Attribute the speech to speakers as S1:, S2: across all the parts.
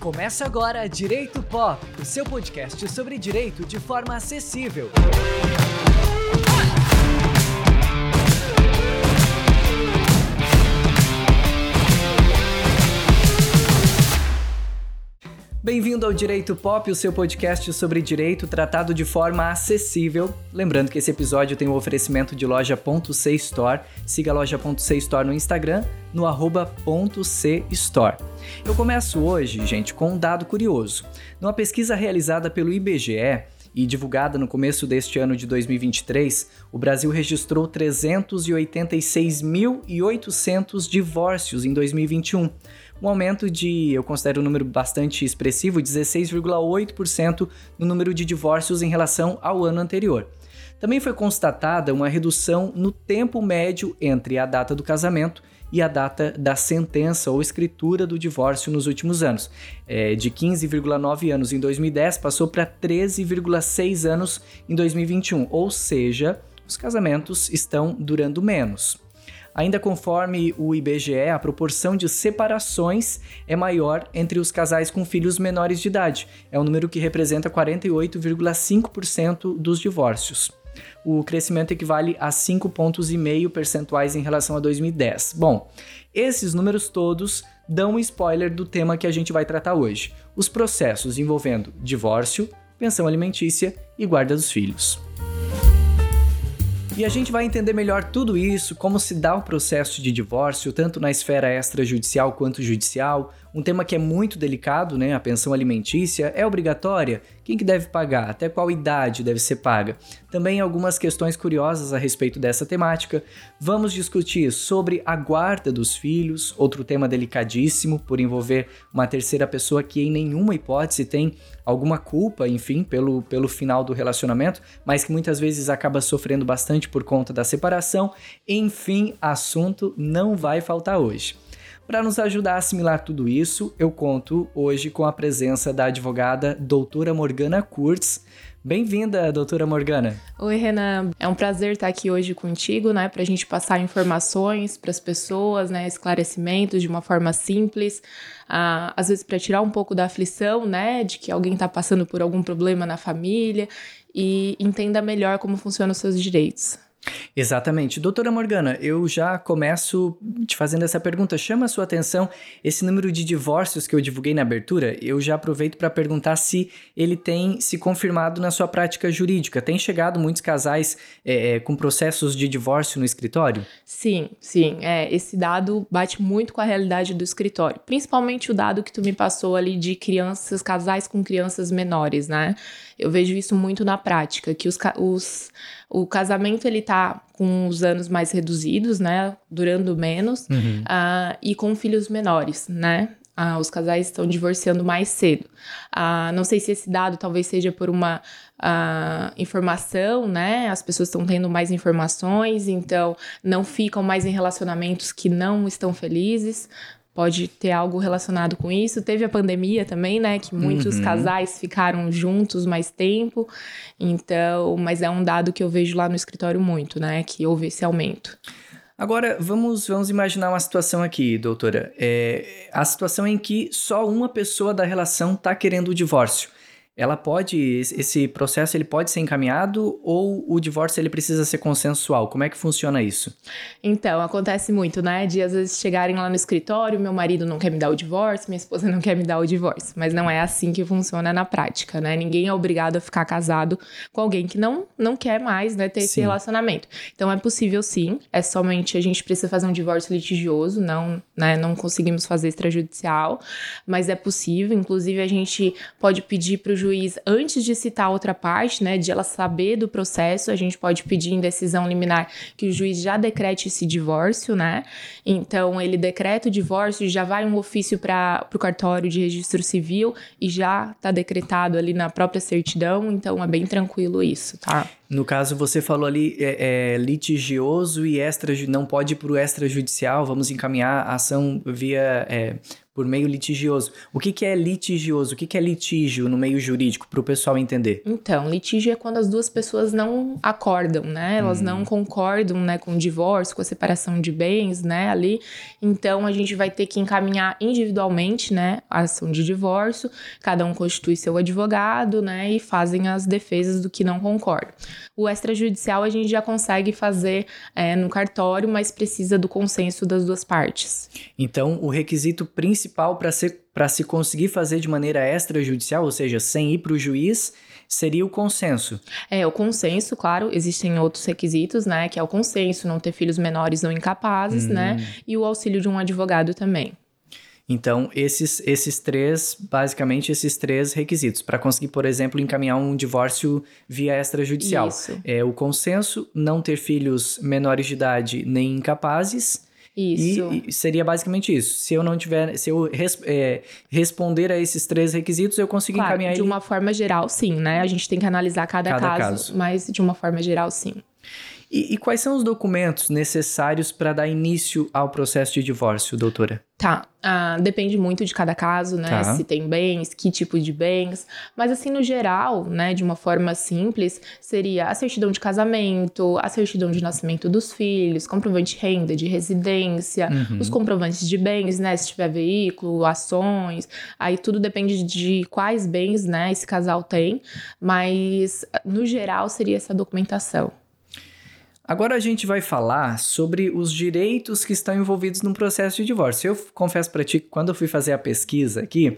S1: Começa agora Direito Pop, o seu podcast sobre direito de forma acessível. Bem-vindo ao Direito Pop, o seu podcast sobre direito tratado de forma acessível. Lembrando que esse episódio tem o um oferecimento de loja.c Store. Siga a loja.c Store no Instagram, no .c Store. Eu começo hoje, gente, com um dado curioso. Numa pesquisa realizada pelo IBGE, e divulgada no começo deste ano de 2023, o Brasil registrou 386.800 divórcios em 2021 um aumento de, eu considero um número bastante expressivo, 16,8% no número de divórcios em relação ao ano anterior. Também foi constatada uma redução no tempo médio entre a data do casamento e a data da sentença ou escritura do divórcio nos últimos anos. É, de 15,9 anos em 2010 passou para 13,6 anos em 2021, ou seja, os casamentos estão durando menos. Ainda conforme o IBGE, a proporção de separações é maior entre os casais com filhos menores de idade. É um número que representa 48,5% dos divórcios. O crescimento equivale a 5,5 pontos e meio percentuais em relação a 2010. Bom, esses números todos dão um spoiler do tema que a gente vai tratar hoje: os processos envolvendo divórcio, pensão alimentícia e guarda dos filhos. E a gente vai entender melhor tudo isso, como se dá o processo de divórcio, tanto na esfera extrajudicial quanto judicial, um tema que é muito delicado, né? A pensão alimentícia é obrigatória? Quem que deve pagar? Até qual idade deve ser paga? Também algumas questões curiosas a respeito dessa temática. Vamos discutir sobre a guarda dos filhos, outro tema delicadíssimo por envolver uma terceira pessoa que em nenhuma hipótese tem alguma culpa, enfim, pelo, pelo final do relacionamento, mas que muitas vezes acaba sofrendo bastante por conta da separação. Enfim, assunto não vai faltar hoje. Para nos ajudar a assimilar tudo isso, eu conto hoje com a presença da advogada doutora Morgana Kurtz. Bem-vinda, doutora Morgana.
S2: Oi, Renan. É um prazer estar aqui hoje contigo, né, para a gente passar informações para as pessoas, né, esclarecimentos de uma forma simples, ah, às vezes para tirar um pouco da aflição, né, de que alguém está passando por algum problema na família e entenda melhor como funcionam os seus direitos.
S1: Exatamente. Doutora Morgana, eu já começo te fazendo essa pergunta. Chama a sua atenção esse número de divórcios que eu divulguei na abertura? Eu já aproveito para perguntar se ele tem se confirmado na sua prática jurídica. Tem chegado muitos casais é, com processos de divórcio no escritório?
S2: Sim, sim. É, esse dado bate muito com a realidade do escritório. Principalmente o dado que tu me passou ali de crianças, casais com crianças menores, né? Eu vejo isso muito na prática, que os, os o casamento ele tá com os anos mais reduzidos, né, durando menos, uhum. uh, e com filhos menores, né? Uh, os casais estão divorciando mais cedo. Uh, não sei se esse dado talvez seja por uma uh, informação, né? As pessoas estão tendo mais informações, então não ficam mais em relacionamentos que não estão felizes pode ter algo relacionado com isso. Teve a pandemia também, né? Que muitos uhum. casais ficaram juntos mais tempo. Então, mas é um dado que eu vejo lá no escritório muito, né? Que houve esse aumento.
S1: Agora, vamos, vamos imaginar uma situação aqui, doutora. É, a situação em que só uma pessoa da relação está querendo o divórcio ela pode esse processo ele pode ser encaminhado ou o divórcio ele precisa ser consensual? Como é que funciona isso?
S2: Então, acontece muito, né? De às vezes chegarem lá no escritório, meu marido não quer me dar o divórcio, minha esposa não quer me dar o divórcio, mas não é assim que funciona na prática, né? Ninguém é obrigado a ficar casado com alguém que não não quer mais, né, ter sim. esse relacionamento. Então é possível sim, é somente a gente precisa fazer um divórcio litigioso, não, né, não conseguimos fazer extrajudicial, mas é possível, inclusive a gente pode pedir para o juiz, antes de citar outra parte, né, de ela saber do processo, a gente pode pedir em decisão liminar que o juiz já decrete esse divórcio, né? Então, ele decreta o divórcio, já vai um ofício para o cartório de registro civil e já está decretado ali na própria certidão, então é bem tranquilo isso, tá?
S1: No caso, você falou ali é, é litigioso e extra, não pode ir para o extrajudicial, vamos encaminhar a ação via é, por meio litigioso. O que, que é litigioso? O que, que é litígio no meio jurídico, para o pessoal entender?
S2: Então, litígio é quando as duas pessoas não acordam, né? Elas hum. não concordam, né, com o divórcio, com a separação de bens, né, ali. Então, a gente vai ter que encaminhar individualmente, né, a ação de divórcio. Cada um constitui seu advogado, né, e fazem as defesas do que não concorda. O extrajudicial a gente já consegue fazer é, no cartório, mas precisa do consenso das duas partes.
S1: Então, o requisito principal principal para ser para se conseguir fazer de maneira extrajudicial, ou seja, sem ir para o juiz, seria o consenso.
S2: É, o consenso, claro, existem outros requisitos, né? Que é o consenso, não ter filhos menores ou incapazes, né? Uhum. E o auxílio de um advogado também.
S1: Então, esses, esses três, basicamente, esses três requisitos. Para conseguir, por exemplo, encaminhar um divórcio via extrajudicial. Isso. É o consenso, não ter filhos menores de idade nem incapazes
S2: isso.
S1: E, e, seria basicamente isso. Se eu não tiver, se eu res, é, responder a esses três requisitos, eu consigo
S2: claro,
S1: encaminhar
S2: de
S1: ele.
S2: uma forma geral, sim, né? A gente tem que analisar cada, cada caso, caso, mas de uma forma geral, sim.
S1: E, e quais são os documentos necessários para dar início ao processo de divórcio, doutora?
S2: Tá, ah, depende muito de cada caso, né? Tá. Se tem bens, que tipo de bens. Mas assim, no geral, né, de uma forma simples, seria a certidão de casamento, a certidão de nascimento dos filhos, comprovante de renda, de residência, uhum. os comprovantes de bens, né? Se tiver veículo, ações, aí tudo depende de quais bens, né, esse casal tem. Mas, no geral, seria essa documentação.
S1: Agora a gente vai falar sobre os direitos que estão envolvidos num processo de divórcio. Eu confesso para ti que quando eu fui fazer a pesquisa aqui,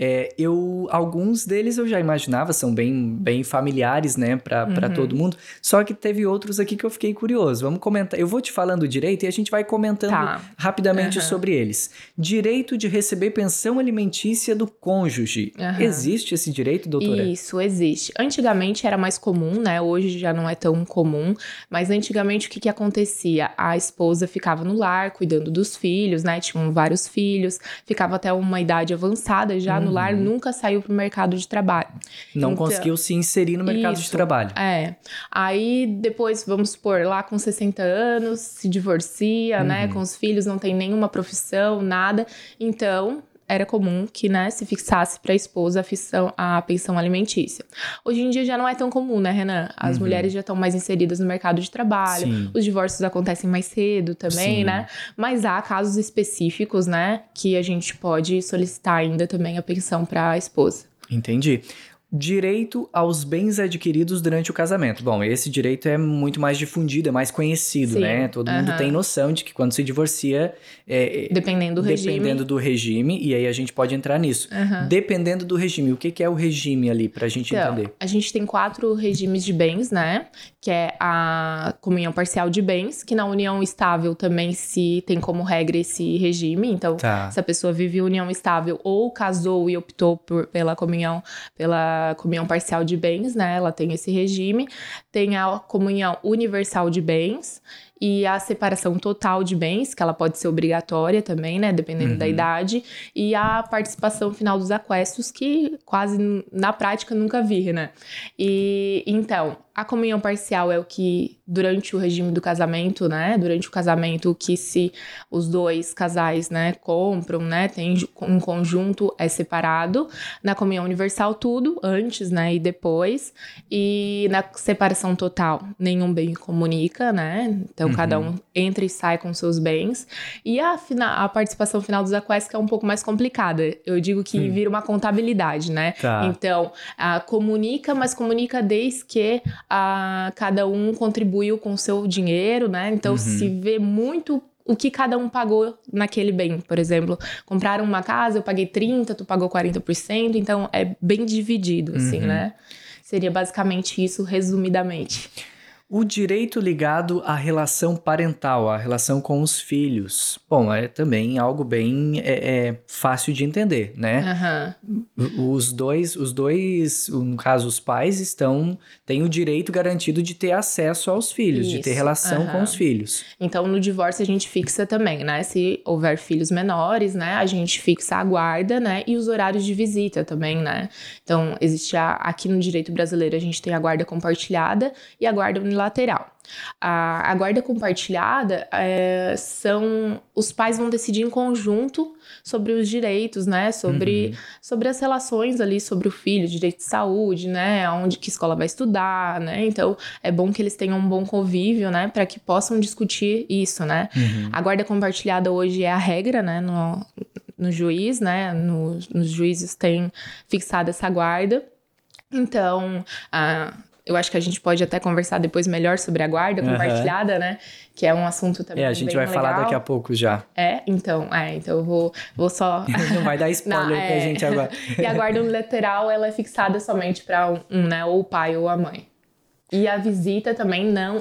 S1: é, eu alguns deles eu já imaginava, são bem, bem familiares, né, para uhum. todo mundo. Só que teve outros aqui que eu fiquei curioso. Vamos comentar. Eu vou te falando direito e a gente vai comentando tá. rapidamente uhum. sobre eles. Direito de receber pensão alimentícia do cônjuge. Uhum. Existe esse direito, doutora?
S2: Isso, existe. Antigamente era mais comum, né? Hoje já não é tão comum. Mas antigamente o que, que acontecia? A esposa ficava no lar cuidando dos filhos, né? Tinham vários filhos, ficava até uma idade avançada já no lar, uhum. nunca saiu para o mercado de trabalho.
S1: Não então, conseguiu se inserir no mercado isso, de trabalho.
S2: É. Aí depois, vamos supor, lá com 60 anos, se divorcia, né, uhum. né? Com os filhos, não tem nenhuma profissão, nada. Então, era comum que, né, se fixasse para a esposa a, fissão, a pensão alimentícia. Hoje em dia já não é tão comum, né, Renan? As uhum. mulheres já estão mais inseridas no mercado de trabalho, Sim. os divórcios acontecem mais cedo também, Sim. né? Mas há casos específicos, né, que a gente pode solicitar ainda também a pensão para a esposa.
S1: Entendi. Direito aos bens adquiridos durante o casamento. Bom, esse direito é muito mais difundido, é mais conhecido, Sim. né? Todo mundo tem noção de que quando se divorcia. É,
S2: é, dependendo do regime.
S1: Dependendo do regime, e aí a gente pode entrar nisso. Dependendo do regime. O que, que é o regime ali, pra gente então, entender?
S2: A gente tem quatro regimes de bens, né? Que é a comunhão parcial de bens, que na união estável também se tem como regra esse regime. Então, tá. se a pessoa vive união estável ou casou e optou por, pela comunhão, pela comunhão parcial de bens, né? Ela tem esse regime. Tem a comunhão universal de bens e a separação total de bens, que ela pode ser obrigatória também, né, dependendo uhum. da idade, e a participação final dos aquestos, que quase na prática nunca vi, né? E então, a comunhão parcial é o que, durante o regime do casamento, né? Durante o casamento, que se os dois casais, né, compram, né? Tem um conjunto, é separado. Na comunhão universal, tudo, antes, né? E depois. E na separação total, nenhum bem comunica, né? Então, uhum. cada um entra e sai com seus bens. E a, a participação final dos aquestos, que é um pouco mais complicada. Eu digo que hum. vira uma contabilidade, né? Tá. Então, a, comunica, mas comunica desde que a, cada um contribuiu com o seu dinheiro, né? Então uhum. se vê muito o que cada um pagou naquele bem. Por exemplo, compraram uma casa, eu paguei 30%, tu pagou 40%, então é bem dividido, assim, uhum. né? Seria basicamente isso, resumidamente.
S1: O direito ligado à relação parental, à relação com os filhos. Bom, é também algo bem é, é fácil de entender, né? Uhum. Os dois, os dois, no caso, os pais estão têm o direito garantido de ter acesso aos filhos, Isso. de ter relação uhum. com os filhos.
S2: Então, no divórcio a gente fixa também, né? Se houver filhos menores, né? A gente fixa a guarda, né? E os horários de visita também, né? Então, existe a, aqui no direito brasileiro a gente tem a guarda compartilhada e a guarda unilateral. A, a guarda compartilhada é, são os pais vão decidir em conjunto sobre os direitos, né? Sobre, uhum. sobre as relações ali, sobre o filho, direito de saúde, né? Onde que escola vai estudar, né? Então é bom que eles tenham um bom convívio, né? Para que possam discutir isso, né? Uhum. A guarda compartilhada hoje é a regra, né? No, no juiz, né? No, nos juízes tem fixada essa guarda. Então, a eu acho que a gente pode até conversar depois melhor sobre a guarda uhum. compartilhada, né? Que é um assunto também.
S1: É, a gente vai
S2: legal.
S1: falar daqui a pouco já.
S2: É, então, é, então eu vou, vou só.
S1: Não vai dar spoiler Não, é... pra gente agora.
S2: e a guarda unilateral, ela é fixada somente para um, um, né? Ou o pai ou a mãe. E a visita também não.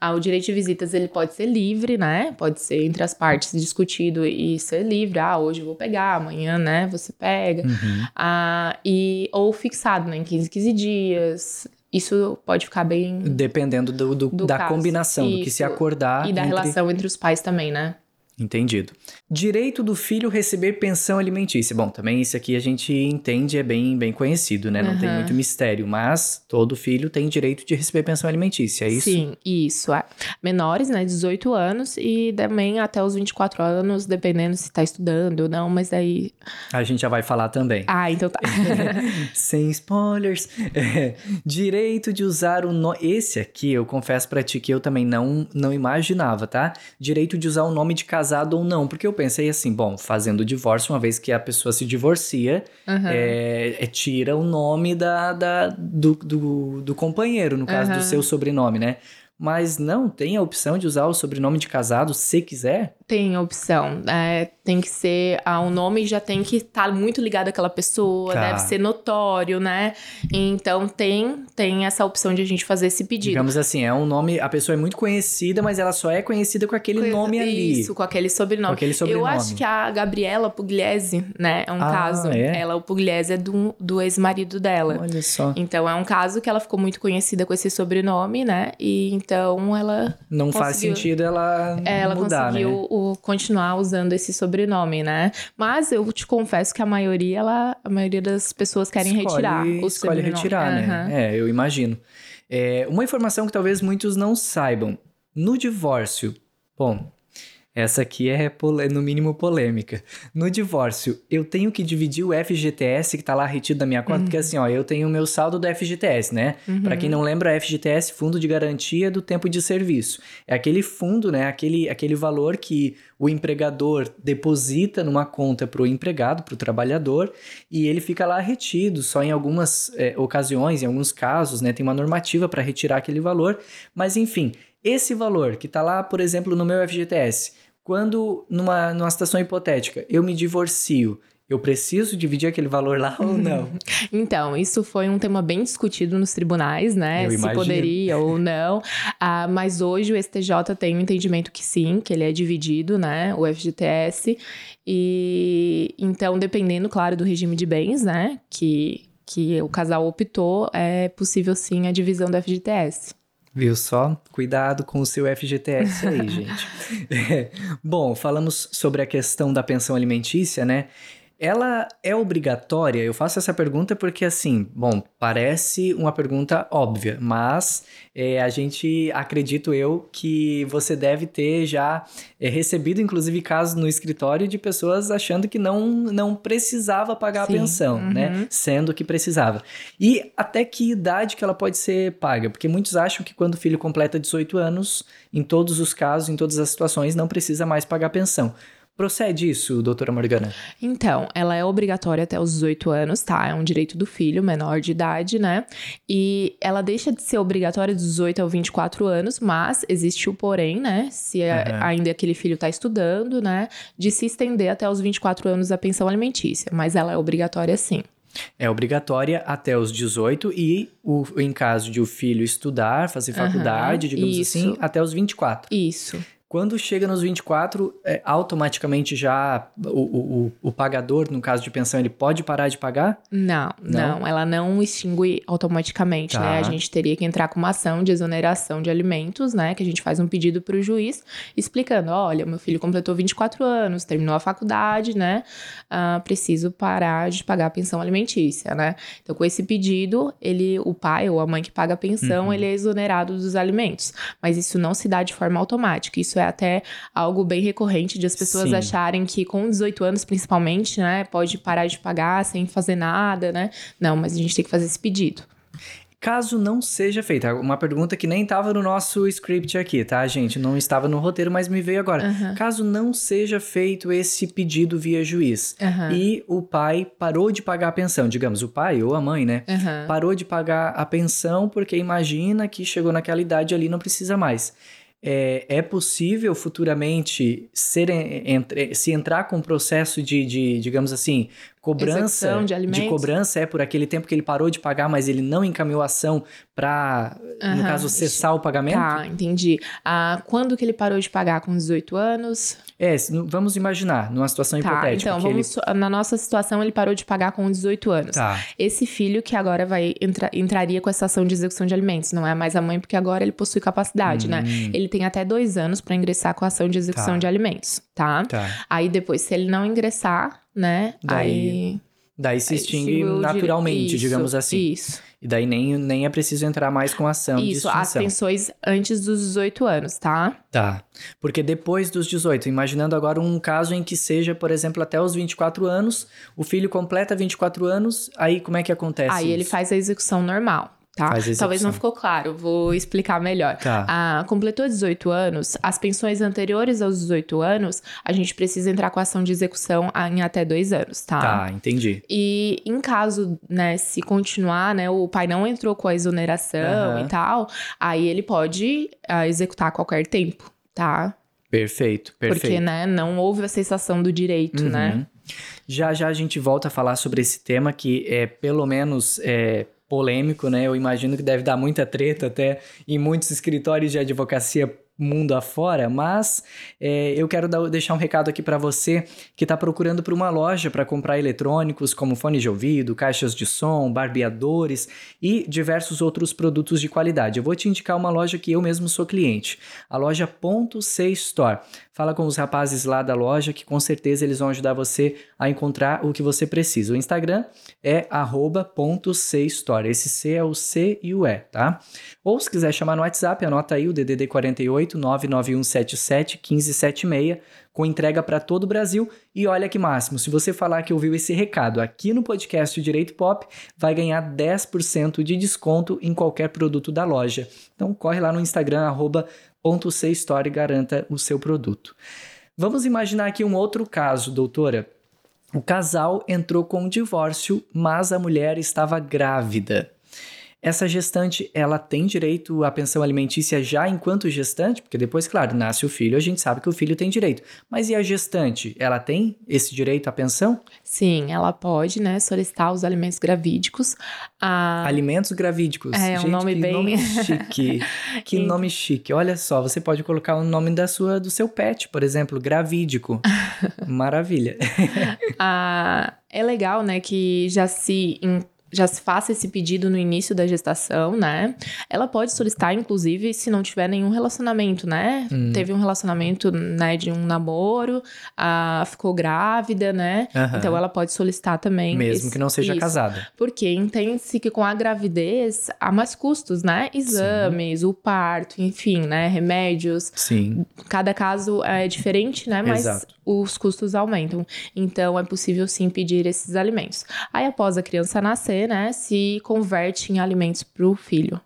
S2: Ah, o direito de visitas ele pode ser livre, né? Pode ser entre as partes discutido e ser livre. Ah, hoje eu vou pegar, amanhã, né? Você pega. Uhum. Ah, e, ou fixado, né? Em 15, 15 dias. Isso pode ficar bem.
S1: Dependendo do, do, do da caso. combinação, Isso. do que se acordar.
S2: E da entre... relação entre os pais também, né?
S1: Entendido. Direito do filho receber pensão alimentícia. Bom, também isso aqui a gente entende, é bem, bem conhecido, né? Não uhum. tem muito mistério, mas todo filho tem direito de receber pensão alimentícia, é isso?
S2: Sim, isso. É. Menores, né? 18 anos e também até os 24 anos, dependendo se tá estudando ou não, mas aí.
S1: A gente já vai falar também.
S2: Ah, então tá.
S1: Sem spoilers. É, direito de usar o nome. Esse aqui, eu confesso pra ti que eu também não, não imaginava, tá? Direito de usar o nome de casado ou não. Porque eu pensei assim, bom, fazendo o divórcio, uma vez que a pessoa se divorcia, uhum. é, é, tira o nome da, da do, do, do, companheiro, no caso uhum. do seu sobrenome, né? Mas não tem a opção de usar o sobrenome de casado se quiser?
S2: Tem opção. É, tem que ser. Ah, o nome já tem que estar tá muito ligado àquela pessoa, tá. deve ser notório, né? Então tem, tem essa opção de a gente fazer esse pedido.
S1: Digamos assim, é um nome. A pessoa é muito conhecida, mas ela só é conhecida com aquele Coisa, nome ali.
S2: Isso, com aquele sobrenome.
S1: Com aquele sobrenome.
S2: Eu acho que a Gabriela Pugliese, né? É um ah, caso. É? Ela, o Pugliese é do, do ex-marido dela.
S1: Olha só.
S2: Então é um caso que ela ficou muito conhecida com esse sobrenome, né? E então ela.
S1: Não faz sentido ela. É, ela mudar, conseguiu
S2: né? o, continuar usando esse sobrenome, né? Mas eu te confesso que a maioria, ela, a maioria das pessoas querem escolhe, retirar o
S1: Escolhe retirar, uhum. né? É, eu imagino. É, uma informação que talvez muitos não saibam. No divórcio, bom, essa aqui é, no mínimo polêmica. No divórcio, eu tenho que dividir o FGTS que tá lá retido da minha conta, uhum. porque assim, ó, eu tenho o meu saldo do FGTS, né? Uhum. Para quem não lembra, FGTS, Fundo de Garantia do Tempo de Serviço. É aquele fundo, né? Aquele, aquele valor que o empregador deposita numa conta para o empregado, para o trabalhador, e ele fica lá retido. Só em algumas é, ocasiões, em alguns casos, né? Tem uma normativa para retirar aquele valor, mas enfim. Esse valor que está lá, por exemplo, no meu FGTS, quando, numa, numa situação hipotética, eu me divorcio, eu preciso dividir aquele valor lá ou não?
S2: Então, isso foi um tema bem discutido nos tribunais, né? Eu Se imagino. poderia ou não. Ah, mas hoje o STJ tem o um entendimento que sim, que ele é dividido, né? O FGTS. E então, dependendo, claro, do regime de bens, né? Que, que o casal optou, é possível sim a divisão do FGTS.
S1: Viu só? Cuidado com o seu FGTS aí, gente. É. Bom, falamos sobre a questão da pensão alimentícia, né? Ela é obrigatória? Eu faço essa pergunta porque, assim, bom, parece uma pergunta óbvia, mas é, a gente, acredito eu, que você deve ter já é, recebido, inclusive, casos no escritório de pessoas achando que não, não precisava pagar Sim. a pensão, uhum. né? Sendo que precisava. E até que idade que ela pode ser paga? Porque muitos acham que quando o filho completa 18 anos, em todos os casos, em todas as situações, não precisa mais pagar pensão. Procede isso, doutora Morgana?
S2: Então, ela é obrigatória até os 18 anos, tá? É um direito do filho, menor de idade, né? E ela deixa de ser obrigatória dos 18 aos 24 anos, mas existe o porém, né? Se uhum. ainda aquele filho tá estudando, né? De se estender até os 24 anos a pensão alimentícia. Mas ela é obrigatória sim.
S1: É obrigatória até os 18 e, o, em caso de o filho estudar, fazer faculdade, uhum, digamos isso. assim, até os 24.
S2: Isso.
S1: Quando chega nos 24, é, automaticamente já o, o, o, pagador, no caso de pensão, ele pode parar de pagar?
S2: Não, não, não ela não extingue automaticamente, tá. né? A gente teria que entrar com uma ação de exoneração de alimentos, né? Que a gente faz um pedido para o juiz explicando: olha, meu filho completou 24 anos, terminou a faculdade, né? Uh, preciso parar de pagar a pensão alimentícia, né? Então, com esse pedido, ele, o pai ou a mãe que paga a pensão, uhum. ele é exonerado dos alimentos. Mas isso não se dá de forma automática. Isso é até algo bem recorrente de as pessoas Sim. acharem que com 18 anos, principalmente, né, pode parar de pagar sem fazer nada, né? Não, mas a gente tem que fazer esse pedido.
S1: Caso não seja feita, uma pergunta que nem estava no nosso script aqui, tá, gente? Não estava no roteiro, mas me veio agora. Uhum. Caso não seja feito esse pedido via juiz uhum. e o pai parou de pagar a pensão, digamos, o pai ou a mãe, né? Uhum. Parou de pagar a pensão porque imagina que chegou naquela idade ali não precisa mais é, é possível futuramente ser, entre, se entrar com um processo de, de, digamos assim, cobrança
S2: de,
S1: de, cobrança é por aquele tempo que ele parou de pagar, mas ele não encaminhou a ação para, uhum. no caso, cessar o pagamento?
S2: Tá, entendi. Ah, quando que ele parou de pagar? Com 18 anos?
S1: É, vamos imaginar, numa situação
S2: tá,
S1: hipotética.
S2: Então, vamos, ele... na nossa situação, ele parou de pagar com 18 anos. Tá. Esse filho que agora vai entra, entraria com essa ação de execução de alimentos, não é mais a mãe, porque agora ele possui capacidade, né? hum. né? Ele tem até dois anos para ingressar com a ação de execução tá. de alimentos, tá? tá? Aí depois, se ele não ingressar, né?
S1: Daí, aí. Daí se extingue naturalmente, isso, digamos assim.
S2: Isso.
S1: E daí nem, nem é preciso entrar mais com ação
S2: Isso, as pensões antes dos 18 anos, tá?
S1: Tá. Porque depois dos 18, imaginando agora um caso em que seja, por exemplo, até os 24 anos, o filho completa 24 anos, aí como é que acontece
S2: Aí
S1: isso?
S2: ele faz a execução normal tá? Talvez não ficou claro, vou explicar melhor. Tá. Ah, completou 18 anos, as pensões anteriores aos 18 anos, a gente precisa entrar com a ação de execução em até dois anos, tá?
S1: Tá, entendi.
S2: E em caso, né, se continuar, né, o pai não entrou com a exoneração uhum. e tal, aí ele pode uh, executar a qualquer tempo, tá?
S1: Perfeito, perfeito.
S2: Porque, né, não houve a cessação do direito, né? uhum. né?
S1: Já já a gente volta a falar sobre esse tema que é pelo menos é, polêmico, né? Eu imagino que deve dar muita treta até em muitos escritórios de advocacia mundo afora, mas é, eu quero dar, deixar um recado aqui para você que está procurando por uma loja para comprar eletrônicos como fones de ouvido, caixas de som, barbeadores e diversos outros produtos de qualidade. Eu vou te indicar uma loja que eu mesmo sou cliente, a loja Ponto C Store. Fala com os rapazes lá da loja que com certeza eles vão ajudar você a encontrar o que você precisa. O Instagram é @.cstore. Esse C é o C e o E, tá? Ou se quiser chamar no WhatsApp, anota aí o DDD 48 99177 1576 com entrega para todo o Brasil. E olha que máximo, se você falar que ouviu esse recado aqui no podcast Direito Pop, vai ganhar 10% de desconto em qualquer produto da loja. Então corre lá no Instagram, arroba garanta o seu produto. Vamos imaginar aqui um outro caso, doutora. O casal entrou com um divórcio, mas a mulher estava grávida. Essa gestante, ela tem direito à pensão alimentícia já enquanto gestante? Porque depois, claro, nasce o filho, a gente sabe que o filho tem direito. Mas e a gestante, ela tem esse direito à pensão?
S2: Sim, ela pode, né, solicitar os alimentos gravídicos.
S1: A... Alimentos gravídicos.
S2: É,
S1: gente,
S2: um nome
S1: que
S2: bem...
S1: nome chique. que nome chique. Olha só, você pode colocar o nome da sua, do seu pet, por exemplo, gravídico. Maravilha.
S2: ah, é legal, né, que já se já se faça esse pedido no início da gestação, né? Ela pode solicitar, inclusive, se não tiver nenhum relacionamento, né? Hum. Teve um relacionamento, né, de um namoro, a, ficou grávida, né? Uhum. Então ela pode solicitar também.
S1: Mesmo esse, que não seja isso. casada.
S2: Porque entende-se que com a gravidez há mais custos, né? Exames, Sim. o parto, enfim, né? Remédios.
S1: Sim.
S2: Cada caso é diferente, né? Mas Exato. os custos aumentam. Então é possível sim pedir esses alimentos. Aí após a criança nascer, né, se converte em alimentos para o filho.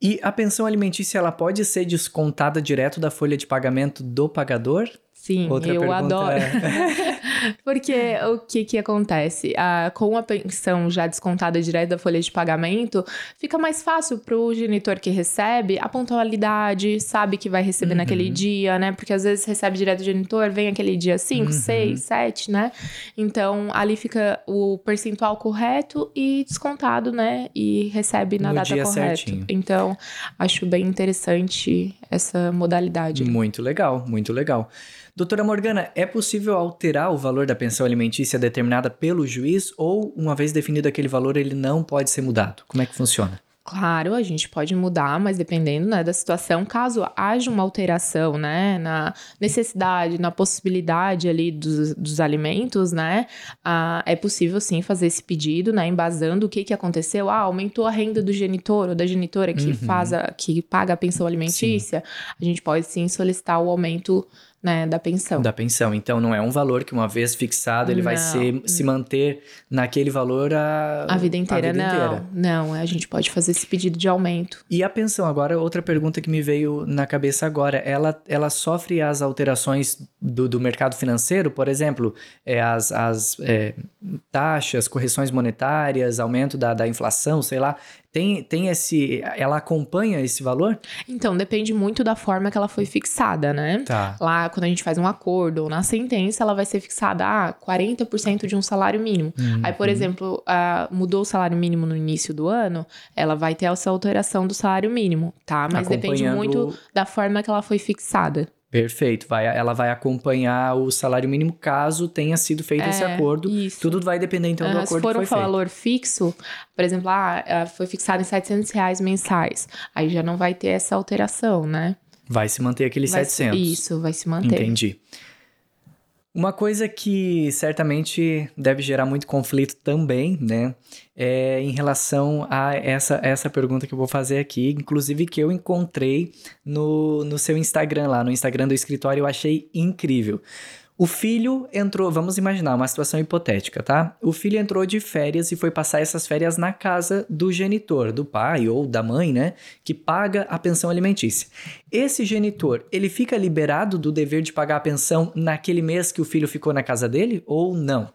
S1: E a pensão alimentícia ela pode ser descontada direto da folha de pagamento do pagador?
S2: Sim,
S1: Outra
S2: eu adoro.
S1: é-
S2: Porque o que que acontece? Ah, com a pensão já descontada direto da folha de pagamento, fica mais fácil pro genitor que recebe a pontualidade, sabe que vai receber naquele
S1: Uhum.
S2: dia, né? Porque às vezes recebe direto do genitor, vem aquele dia 5,
S1: Uhum.
S2: 6, 7, né? Então ali fica o percentual correto e descontado, né? E recebe na
S1: No
S2: data correta.
S1: certinho.
S2: Então, acho bem interessante essa modalidade.
S1: Muito legal, muito legal. Doutora Morgana, é possível alterar o valor da pensão alimentícia determinada pelo juiz ou, uma vez definido aquele valor, ele não pode ser mudado? Como é que funciona?
S2: Claro, a gente pode mudar, mas dependendo né, da situação, caso haja uma alteração, né, na necessidade, na possibilidade ali dos, dos alimentos, né, ah, é possível sim fazer esse pedido, né, embasando o que que aconteceu. Ah, aumentou a renda do genitor ou da genitora que
S1: Uhum.
S2: faz a, que paga a pensão alimentícia. A gente pode sim solicitar o aumento, né, da pensão.
S1: Da pensão. Então, não é um valor que, uma vez fixado, ele vai
S2: Não.
S1: ser, se manter naquele valor a,
S2: A vida inteira,
S1: a vida
S2: não.
S1: inteira.
S2: Não, a gente pode fazer esse pedido de aumento.
S1: E a pensão, agora, outra pergunta que me veio na cabeça agora. Ela, ela sofre as alterações do, do mercado financeiro? Por exemplo, é, as, as é, taxas, correções monetárias, aumento da, da inflação, sei lá. Tem, tem esse... Ela acompanha esse valor?
S2: Então, depende muito da forma que ela foi fixada, né?
S1: Tá.
S2: Lá, quando a gente faz um acordo ou na sentença, ela vai ser fixada a 40% de um salário mínimo. Aí,
S1: Uhum.
S2: por exemplo, ah, mudou o salário mínimo no início do ano, ela vai ter essa alteração do salário mínimo, tá? Mas depende muito da forma que ela foi fixada.
S1: Perfeito. Vai, ela vai acompanhar o salário mínimo caso tenha sido feito esse
S2: É,
S1: acordo.
S2: Isso.
S1: Tudo vai depender, então, do
S2: se
S1: acordo
S2: for
S1: que
S2: um
S1: foi feito.
S2: valor fixo, por exemplo, ah, ah, foi fixado em 700 reais mensais, aí já não vai ter essa alteração, né?
S1: Vai se manter aqueles
S2: Vai se-
S1: 700.
S2: Isso, vai se manter.
S1: Entendi. Uma coisa que certamente deve gerar muito conflito também, né? É em relação a essa, essa pergunta que eu vou fazer aqui, inclusive que eu encontrei no, no seu Instagram lá, no Instagram do escritório, eu achei incrível. O filho entrou, vamos imaginar uma situação hipotética, tá? O filho entrou de férias e foi passar essas férias na casa do genitor, do pai ou da mãe, né? Que paga a pensão alimentícia. Esse genitor, ele fica liberado do dever de pagar a pensão naquele mês que o filho ficou na casa dele ou não?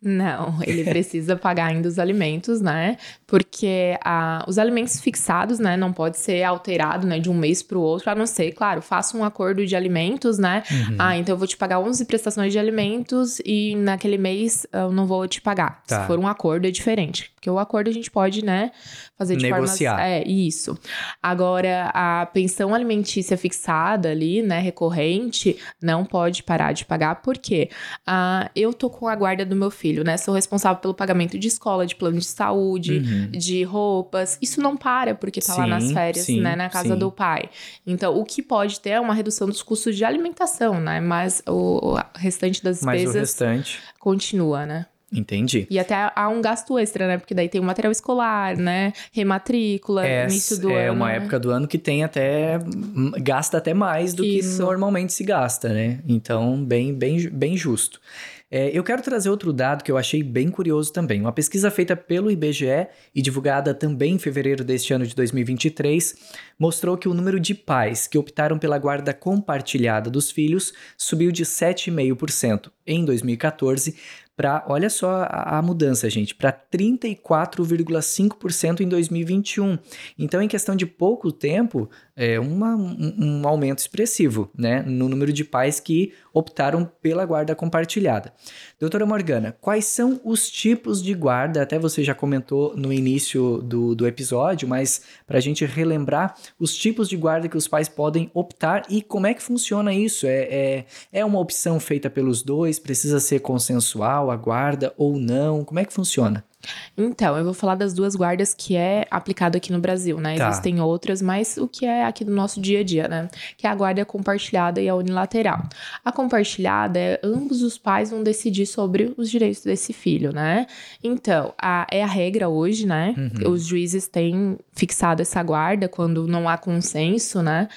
S2: Não, ele precisa pagar ainda os alimentos, né? Porque ah, os alimentos fixados, né, não pode ser alterado, né, de um mês para o outro, a não ser, claro, faça um acordo de alimentos, né?
S1: Uhum.
S2: Ah, então eu vou te pagar 11 prestações de alimentos e naquele mês eu não vou te pagar.
S1: Tá.
S2: Se for um acordo é diferente, porque o acordo a gente pode, né, fazer de
S1: Negociar.
S2: formas é isso. Agora a pensão alimentícia fixada ali, né, recorrente, não pode parar de pagar porque ah, eu tô com a guarda do meu filho, né? Sou responsável pelo pagamento de escola, de plano de saúde,
S1: Uhum.
S2: de roupas. Isso não para porque tá lá nas
S1: Sim,
S2: férias,
S1: sim,
S2: né, na casa
S1: sim.
S2: do pai. Então, o que pode ter é uma redução dos custos de alimentação, né? Mas o o restante das
S1: Mas
S2: despesas
S1: restante,
S2: continua, né?
S1: entendi.
S2: E até há um gasto extra, né? Porque daí tem o material escolar, né? Rematrícula, início do
S1: é
S2: ano.
S1: uma
S2: né?
S1: época do ano que tem até hum, gasta até mais do que
S2: Isso.
S1: normalmente se gasta, né? Então, bem, bem, bem justo. É, eu quero trazer outro dado que eu achei bem curioso também. Uma pesquisa feita pelo IBGE e divulgada também em fevereiro deste ano de 2023 mostrou que o número de pais que optaram pela guarda compartilhada dos filhos subiu de 7,5% em 2014 para, olha só a, a mudança, gente, para 34,5% em 2021. Então, em questão de pouco tempo, é uma- um, um aumento expressivo, né, no número de pais que optaram pela guarda compartilhada. Doutora Morgana, quais são os tipos de guarda? Até você já comentou no início do, do episódio, mas para a gente relembrar os tipos de guarda que os pais podem optar e como é que funciona isso? É, é, é uma opção feita pelos dois? Precisa ser consensual a guarda ou não? Como é que funciona?
S2: Então, eu vou falar das duas guardas que é aplicado aqui no Brasil, né?
S1: Tá.
S2: Existem outras, mas o que é aqui do nosso dia a dia, né? Que é a guarda compartilhada e a unilateral. A compartilhada é ambos os pais vão decidir sobre os direitos desse filho, né? Então, a- é a regra hoje, né?
S1: Uhum.
S2: Os juízes têm fixado essa guarda quando não há consenso, né?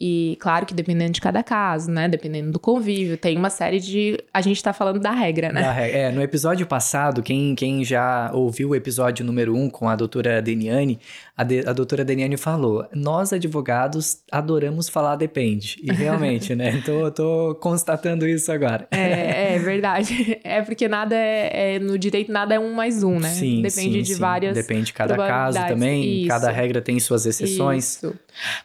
S2: E claro que dependendo de cada caso, né? Dependendo do convívio, tem uma série de. A gente tá falando da regra, né? Da regra.
S1: É, no episódio passado, quem, quem já ouviu o episódio número 1 um com a doutora Deniane, a, de, a doutora Deniane falou: nós advogados adoramos falar depende. E realmente, né? Então eu tô constatando isso agora.
S2: É, é verdade. É porque nada é, é, No direito, nada é um mais um, né?
S1: Sim. Depende sim,
S2: de
S1: sim.
S2: várias.
S1: Depende de cada caso também. Isso. Cada regra tem suas exceções.
S2: Isso.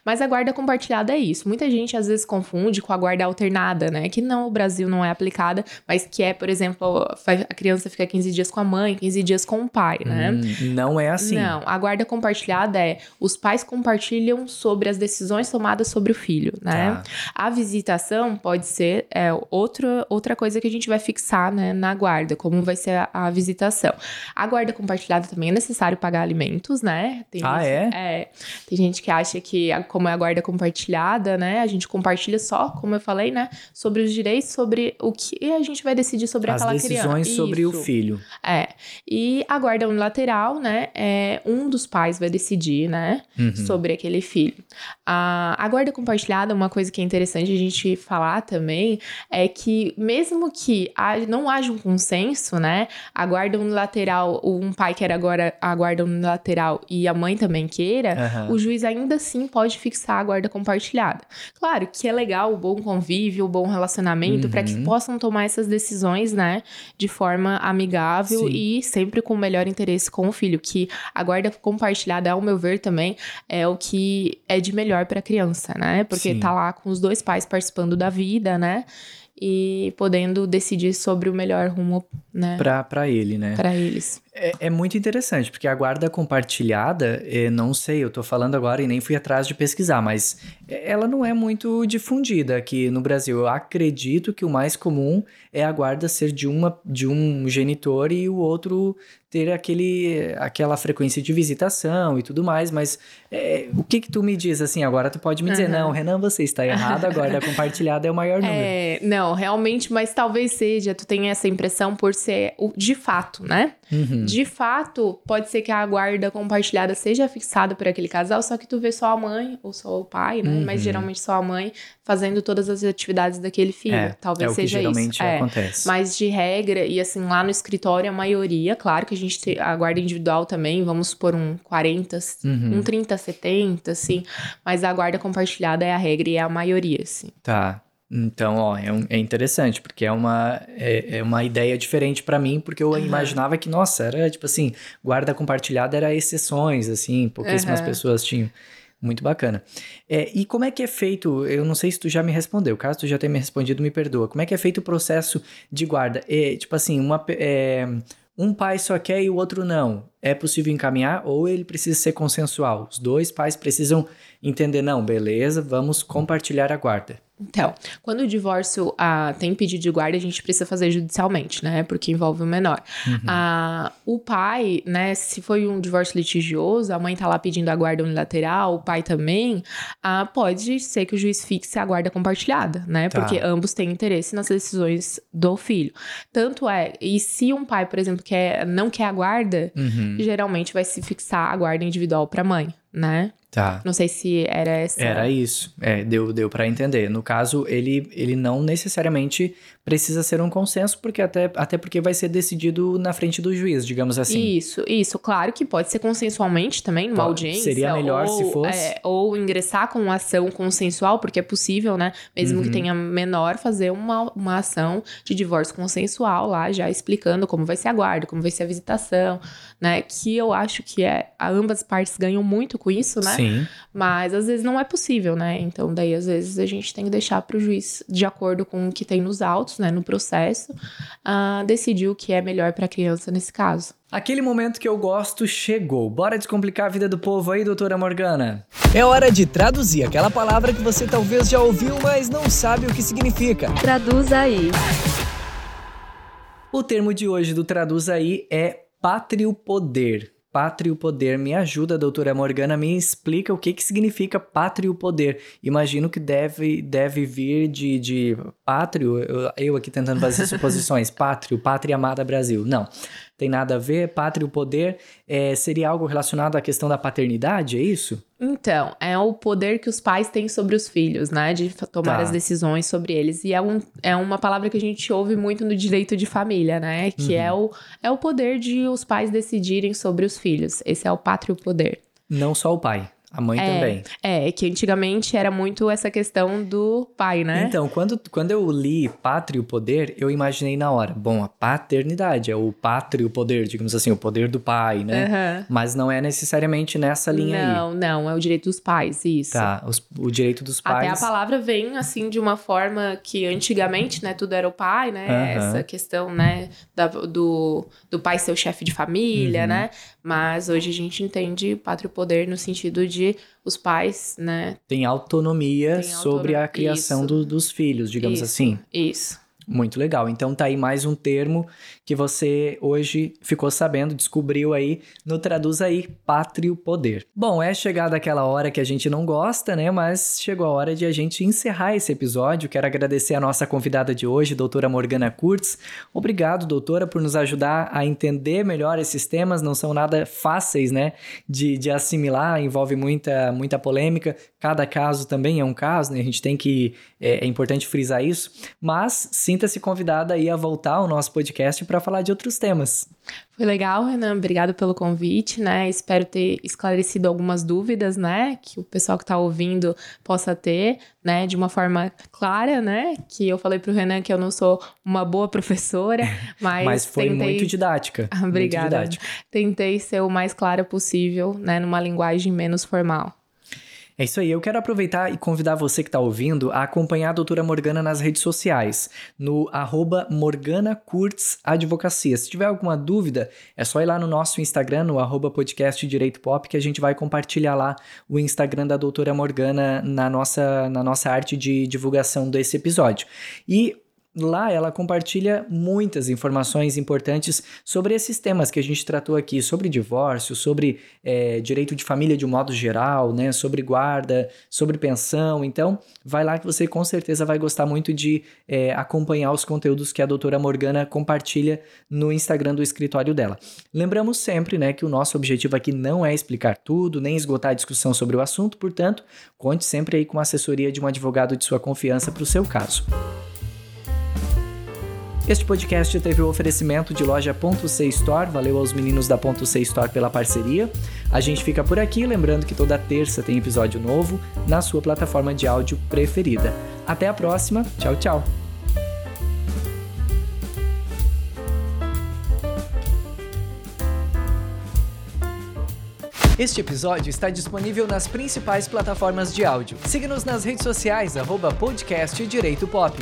S2: Mas a guarda compartilhada é isso. Muita gente às vezes confunde com a guarda alternada, né? Que não, o Brasil não é aplicada, mas que é, por exemplo, a criança fica 15 dias com a mãe, 15 dias com o pai, né?
S1: Hum, não é assim.
S2: Não, a guarda compartilhada é os pais compartilham sobre as decisões tomadas sobre o filho, né? Tá. A visitação pode ser é, outra, outra coisa que a gente vai fixar né, na guarda, como vai ser a, a visitação. A guarda compartilhada também é necessário pagar alimentos, né?
S1: Tem ah, é?
S2: É. Tem gente que acha que, como é a guarda compartilhada, né? A gente compartilha só, como eu falei, né? Sobre os direitos, sobre o que a gente vai decidir sobre
S1: As
S2: aquela criança.
S1: As decisões sobre Isso. o filho.
S2: É. E a guarda unilateral, né? É, um dos pais vai decidir, né? Uhum. Sobre aquele filho. A, a guarda compartilhada, uma coisa que é interessante a gente falar também, é que mesmo que não haja um consenso, né? A guarda unilateral, um pai quer agora a guarda unilateral e a mãe também queira, uhum. o juiz ainda assim pode fixar a guarda compartilhada. Claro que é legal o bom convívio, o bom relacionamento, uhum. para que possam tomar essas decisões, né, de forma amigável Sim. e sempre com o melhor interesse com o filho. Que a guarda compartilhada, ao meu ver, também é o que é de melhor para a criança, né? Porque Sim. tá lá com os dois pais participando da vida, né? e podendo decidir sobre o melhor rumo, né?
S1: Para ele, né?
S2: Para eles.
S1: É, é, muito interessante, porque a guarda compartilhada, é, não sei, eu tô falando agora e nem fui atrás de pesquisar, mas ela não é muito difundida aqui no Brasil. Eu acredito que o mais comum é a guarda ser de, uma, de um genitor e o outro ter aquele, aquela frequência de visitação e tudo mais, mas é, o que que tu me diz assim? Agora tu pode me dizer, uhum. não, Renan, você está errado, a guarda compartilhada é o maior número.
S2: É, não, realmente, mas talvez seja, tu tenha essa impressão por ser o de fato, né? Uhum. De fato, pode ser que a guarda compartilhada seja fixada por aquele casal, só que tu vê só a mãe ou só o pai, né? Uhum. Mas geralmente só a mãe fazendo todas as atividades daquele filho. É, Talvez é seja isso.
S1: É, acontece.
S2: Mas de regra, e assim, lá no escritório, a maioria, claro que a gente tem a guarda individual também, vamos por um 40, uhum. um 30, 70, assim. Mas a guarda compartilhada é a regra e é a maioria, assim.
S1: Tá. Então, ó, é, um, é interessante, porque é uma, é, é uma ideia diferente para mim, porque eu uhum. imaginava que, nossa, era tipo assim, guarda compartilhada era exceções, assim, pouquíssimas uhum. pessoas tinham. Muito bacana. É, e como é que é feito? Eu não sei se tu já me respondeu. Caso tu já tenha me respondido, me perdoa. Como é que é feito o processo de guarda? É, tipo assim, uma, é, um pai só quer e o outro não. É possível encaminhar ou ele precisa ser consensual? Os dois pais precisam entender, não, beleza, vamos compartilhar a guarda.
S2: Então, quando o divórcio ah, tem pedido de guarda, a gente precisa fazer judicialmente, né? Porque envolve o menor. Uhum. Ah, o pai, né? Se foi um divórcio litigioso, a mãe tá lá pedindo a guarda unilateral, o pai também, ah, pode ser que o juiz fixe a guarda compartilhada, né? Tá. Porque ambos têm interesse nas decisões do filho. Tanto é, e se um pai, por exemplo, quer, não quer a guarda, uhum. Geralmente vai se fixar a guarda individual para a mãe, né?
S1: Tá.
S2: Não sei se era essa.
S1: Era isso. É, deu, deu para entender. No caso, ele, ele não necessariamente precisa ser um consenso, porque até, até porque vai ser decidido na frente do juiz, digamos assim.
S2: Isso, isso. Claro que pode ser consensualmente também, numa pode. audiência.
S1: Seria melhor ou, se fosse.
S2: É, ou ingressar com uma ação consensual, porque é possível, né? Mesmo uhum. que tenha menor, fazer uma, uma ação de divórcio consensual lá, já explicando como vai ser a guarda, como vai ser a visitação, né? Que eu acho que é. Ambas partes ganham muito com isso, né?
S1: Sim.
S2: Mas às vezes não é possível, né? Então, daí, às vezes, a gente tem que deixar para o juiz, de acordo com o que tem nos autos, né, no processo, uh, decidir o que é melhor para a criança nesse caso.
S1: Aquele momento que eu gosto chegou. Bora descomplicar a vida do povo aí, doutora Morgana? É hora de traduzir aquela palavra que você talvez já ouviu, mas não sabe o que significa.
S2: Traduz aí.
S1: O termo de hoje do Traduz aí é pátrio poder pátrio poder. Me ajuda, doutora Morgana, me explica o que, que significa pátrio poder. Imagino que deve, deve vir de, de pátrio, eu, eu aqui tentando fazer suposições, pátrio, pátria amada Brasil. Não. Tem nada a ver. Pátrio poder é, seria algo relacionado à questão da paternidade, é isso?
S2: Então, é o poder que os pais têm sobre os filhos, né? De tomar tá. as decisões sobre eles. E é, um, é uma palavra que a gente ouve muito no direito de família, né? Que é uhum. é, o, é o poder de os pais decidirem sobre os filhos. Esse é o pátrio poder.
S1: Não só o pai. A mãe
S2: é,
S1: também.
S2: É, que antigamente era muito essa questão do pai, né?
S1: Então, quando, quando eu li Pátrio Poder, eu imaginei na hora, bom, a paternidade é o pátrio poder, digamos assim, o poder do pai, né? Uhum. Mas não é necessariamente nessa linha
S2: não,
S1: aí.
S2: Não, não, é o direito dos pais, isso.
S1: Tá, os, o direito dos pais.
S2: Até a palavra vem, assim, de uma forma que antigamente, né, tudo era o pai, né? Uhum. Essa questão, né, da, do, do pai ser o chefe de família, uhum. né? Mas hoje a gente entende pátrio poder no sentido de os pais, né?
S1: Tem autonomia, Tem sobre a criação do, dos filhos, digamos
S2: isso,
S1: assim.
S2: Isso.
S1: Muito legal. Então tá aí mais um termo que você hoje ficou sabendo, descobriu aí no Traduz aí, Pátrio Poder. Bom, é chegada aquela hora que a gente não gosta, né? Mas chegou a hora de a gente encerrar esse episódio. Quero agradecer a nossa convidada de hoje, doutora Morgana Kurtz. Obrigado, doutora, por nos ajudar a entender melhor esses temas. Não são nada fáceis, né? De, de assimilar, envolve muita, muita polêmica. Cada caso também é um caso, né? A gente tem que. É, é importante frisar isso. Mas sinta-se convidada aí a voltar ao nosso podcast para falar de outros temas.
S2: Foi legal, Renan. Obrigado pelo convite, né? Espero ter esclarecido algumas dúvidas, né? Que o pessoal que está ouvindo possa ter, né? De uma forma clara, né? Que eu falei para o Renan que eu não sou uma boa professora, mas.
S1: mas foi
S2: tentei...
S1: muito didática.
S2: Obrigada.
S1: Muito didática.
S2: Tentei ser o mais clara possível, né? Numa linguagem menos formal.
S1: É isso aí, eu quero aproveitar e convidar você que está ouvindo a acompanhar a doutora Morgana nas redes sociais, no arroba Morgana Kurtz Advocacia. Se tiver alguma dúvida, é só ir lá no nosso Instagram, no arroba podcast Direito Pop, que a gente vai compartilhar lá o Instagram da doutora Morgana na nossa, na nossa arte de divulgação desse episódio. E Lá ela compartilha muitas informações importantes sobre esses temas que a gente tratou aqui, sobre divórcio, sobre é, direito de família de um modo geral, né, sobre guarda, sobre pensão. Então, vai lá que você com certeza vai gostar muito de é, acompanhar os conteúdos que a doutora Morgana compartilha no Instagram do escritório dela. Lembramos sempre né, que o nosso objetivo aqui não é explicar tudo, nem esgotar a discussão sobre o assunto, portanto, conte sempre aí com a assessoria de um advogado de sua confiança para o seu caso. Este podcast teve o oferecimento de loja Ponto C Store, valeu aos meninos da Ponto C Store pela parceria. A gente fica por aqui, lembrando que toda terça tem episódio novo na sua plataforma de áudio preferida. Até a próxima, tchau, tchau! Este episódio está disponível nas principais plataformas de áudio. Siga-nos nas redes sociais, arroba podcast Direito Pop.